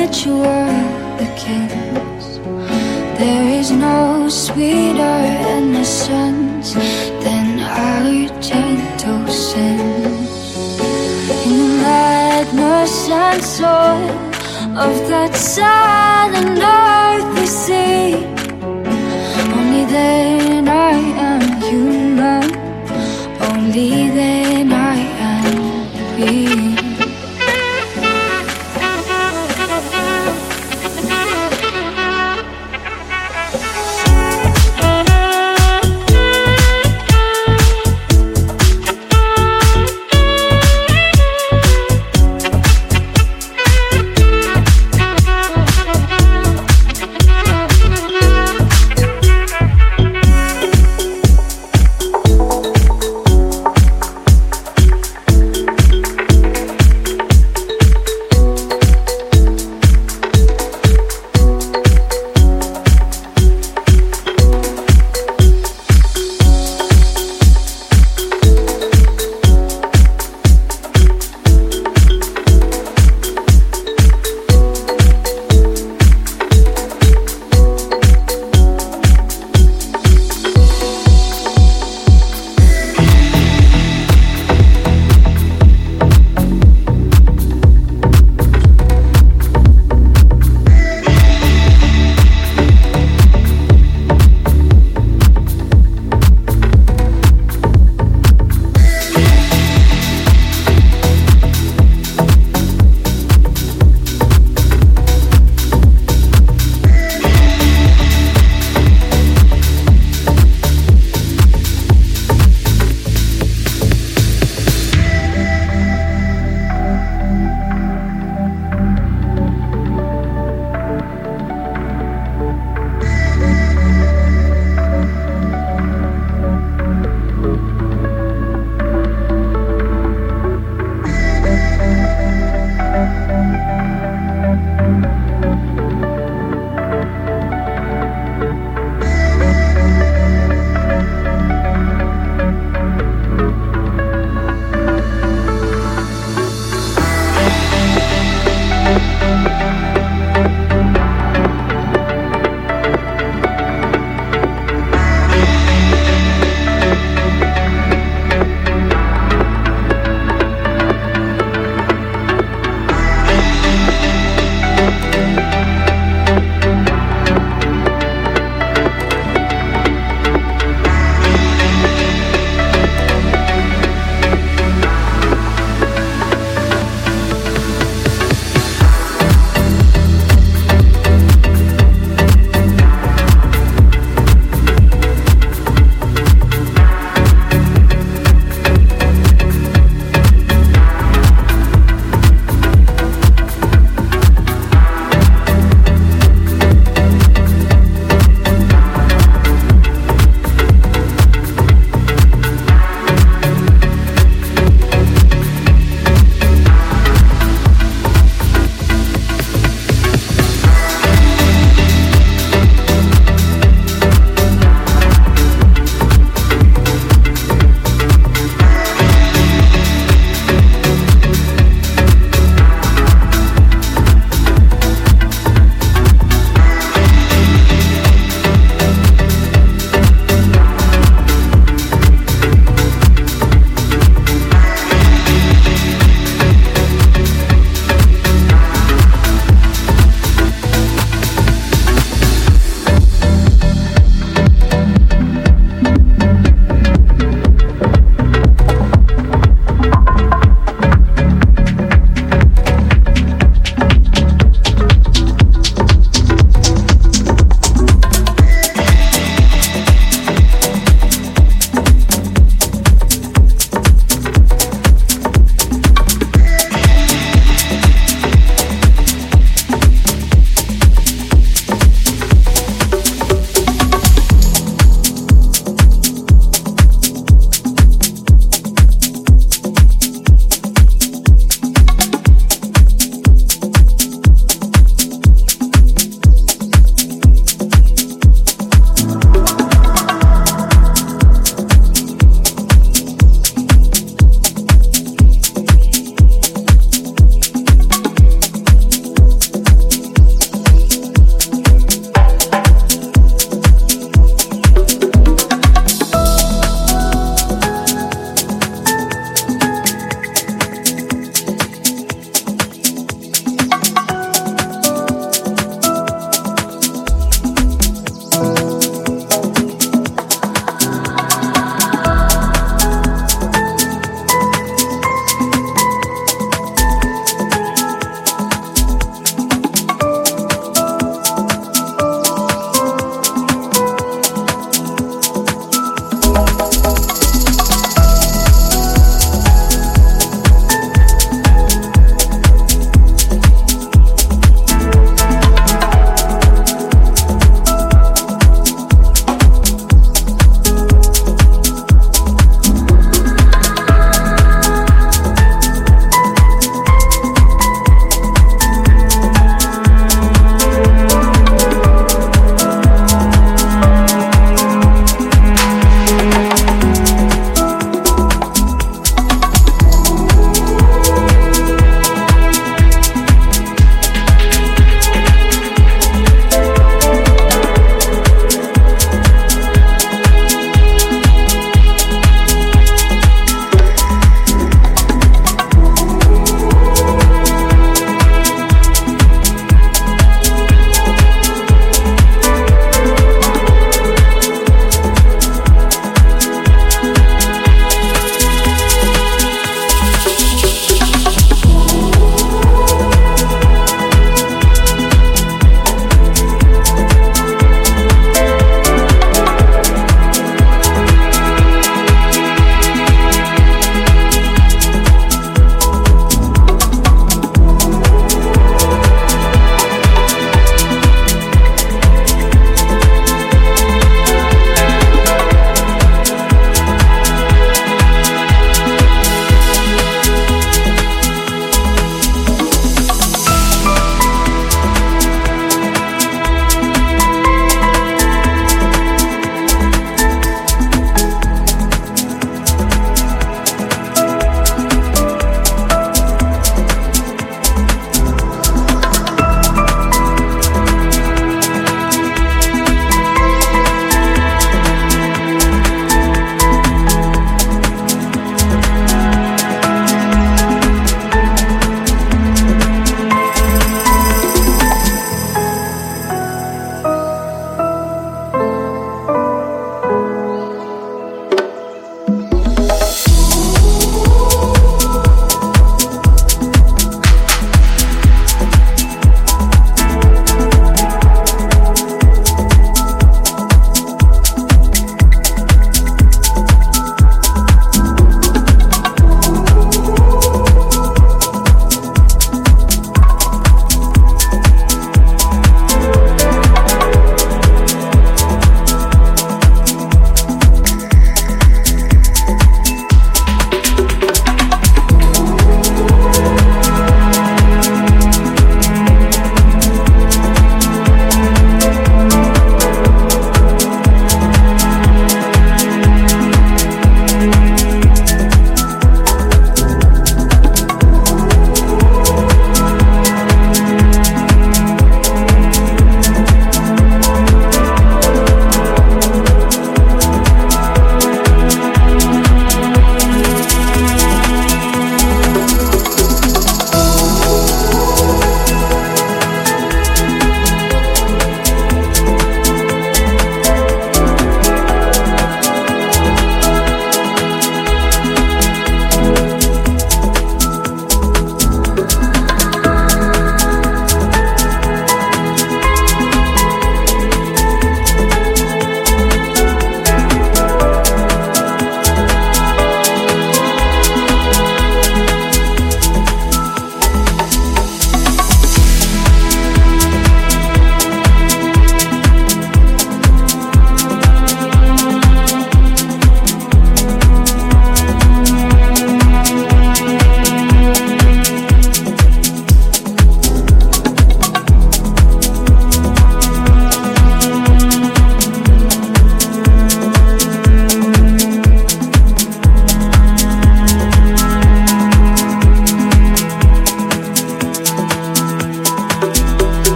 that you were the kiss. There is no sweeter innocence than our gentle sins. In the madness and soul of that sad and earthly sea, only there.